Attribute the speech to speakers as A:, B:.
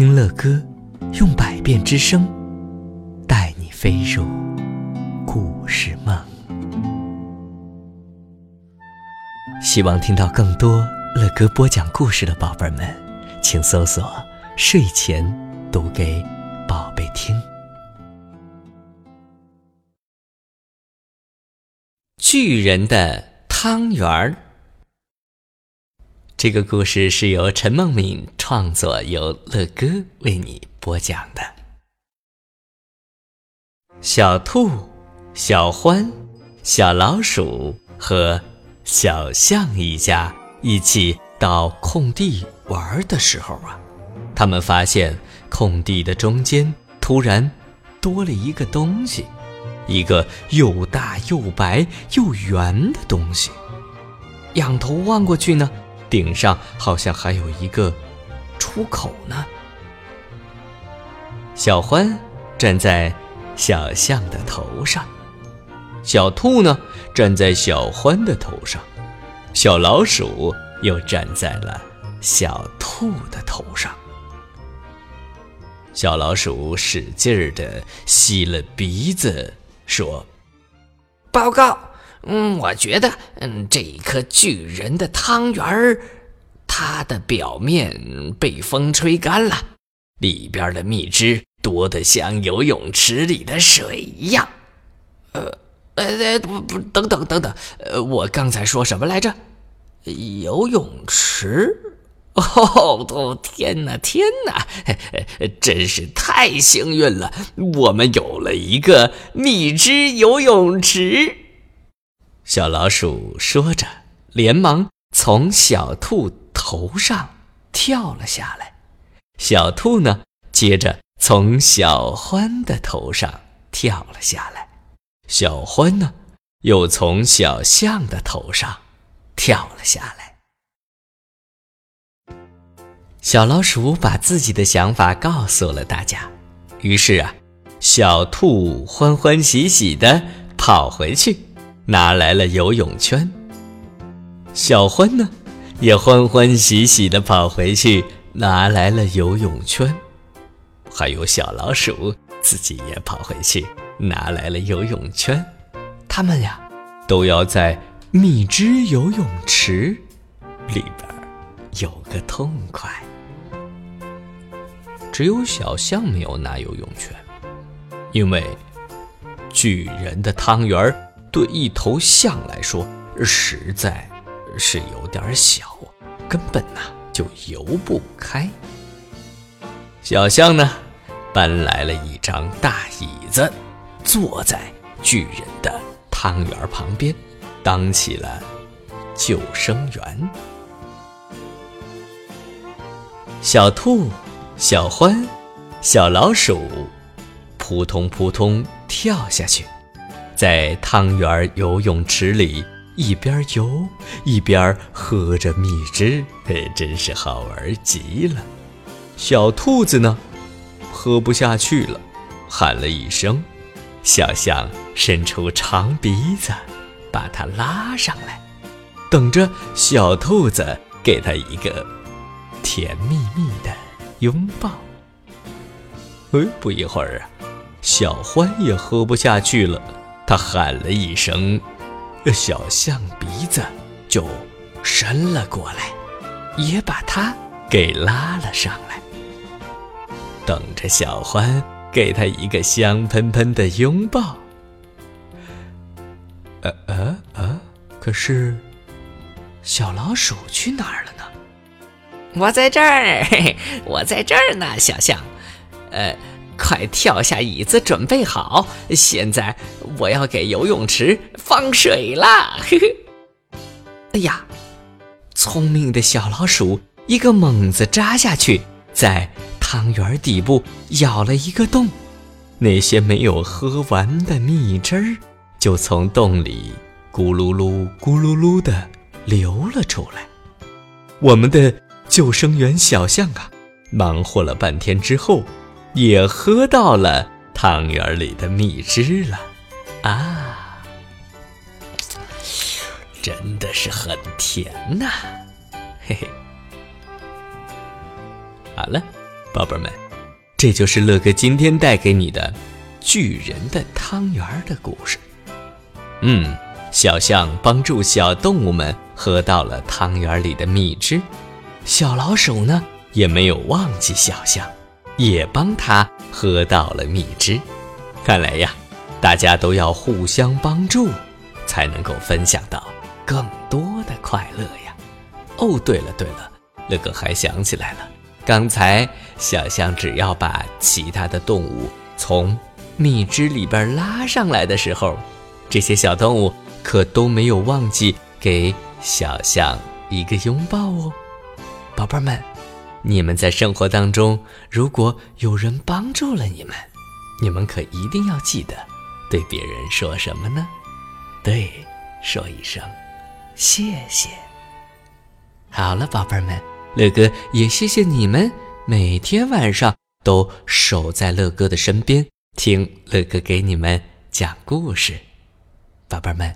A: 听乐歌，用百变之声带你飞入故事梦。希望听到更多乐歌播讲故事的宝贝们，请搜索“睡前读给宝贝听”。巨人的汤圆儿。这个故事是由陈梦敏创作，由乐哥为你播讲的。小兔、小欢、小老鼠和小象一家一起到空地玩的时候啊，他们发现空地的中间突然多了一个东西，一个又大又白又圆的东西。仰头望过去呢。顶上好像还有一个出口呢。小欢站在小象的头上，小兔呢站在小欢的头上，小老鼠又站在了小兔的头上。小老鼠使劲儿的吸了鼻子，说：“
B: 报告。”嗯，我觉得，嗯，这一颗巨人的汤圆儿，它的表面被风吹干了，里边的蜜汁多得像游泳池里的水一样。呃，呃，不不，等等等等，呃，我刚才说什么来着？游泳池？哦哦，天哪，天哪，真是太幸运了，我们有了一个蜜汁游泳池。
A: 小老鼠说着，连忙从小兔头上跳了下来。小兔呢，接着从小欢的头上跳了下来。小欢呢，又从小象的头上跳了下来。小老鼠把自己的想法告诉了大家，于是啊，小兔欢欢喜喜地跑回去。拿来了游泳圈，小欢呢，也欢欢喜喜地跑回去拿来了游泳圈，还有小老鼠自己也跑回去拿来了游泳圈，他们呀，都要在蜜汁游泳池里边有个痛快。只有小象没有拿游泳圈，因为巨人的汤圆儿。对一头象来说，实在是有点小，根本呐就游不开。小象呢，搬来了一张大椅子，坐在巨人的汤圆旁边，当起了救生员。小兔、小欢、小老鼠，扑通扑通跳下去。在汤圆游泳池里一边游一边喝着蜜汁，真是好玩极了。小兔子呢，喝不下去了，喊了一声。小象伸出长鼻子，把它拉上来，等着小兔子给它一个甜蜜蜜的拥抱。哎，不一会儿啊，小欢也喝不下去了。他喊了一声，小象鼻子就伸了过来，也把它给拉了上来，等着小欢给他一个香喷喷的拥抱。呃呃呃，可是小老鼠去哪儿了呢？
B: 我在这儿，我在这儿呢，小象，呃。快跳下椅子，准备好！现在我要给游泳池放水啦！嘿嘿。
A: 哎呀，聪明的小老鼠一个猛子扎下去，在汤圆底部咬了一个洞，那些没有喝完的蜜汁儿就从洞里咕噜噜、咕噜噜的流了出来。我们的救生员小象啊，忙活了半天之后。也喝到了汤圆里的蜜汁了，啊，真的是很甜呐，嘿嘿。好了，宝贝们，这就是乐哥今天带给你的巨人的汤圆的故事。嗯，小象帮助小动物们喝到了汤圆里的蜜汁，小老鼠呢也没有忘记小象，也帮他喝到了蜜汁。看来呀，大家都要互相帮助，才能够分享到更多的快乐呀。哦，对了对了，乐哥还想起来了，刚才小象只要把其他的动物从蜜汁里边拉上来的时候。这些小动物可都没有忘记给小象一个拥抱哦，宝贝儿们，你们在生活当中，如果有人帮助了你们，你们可一定要记得对别人说什么呢？对，说一声谢谢。好了，宝贝儿们，乐哥也谢谢你们每天晚上都守在乐哥的身边，听乐哥给你们讲故事。宝贝儿们，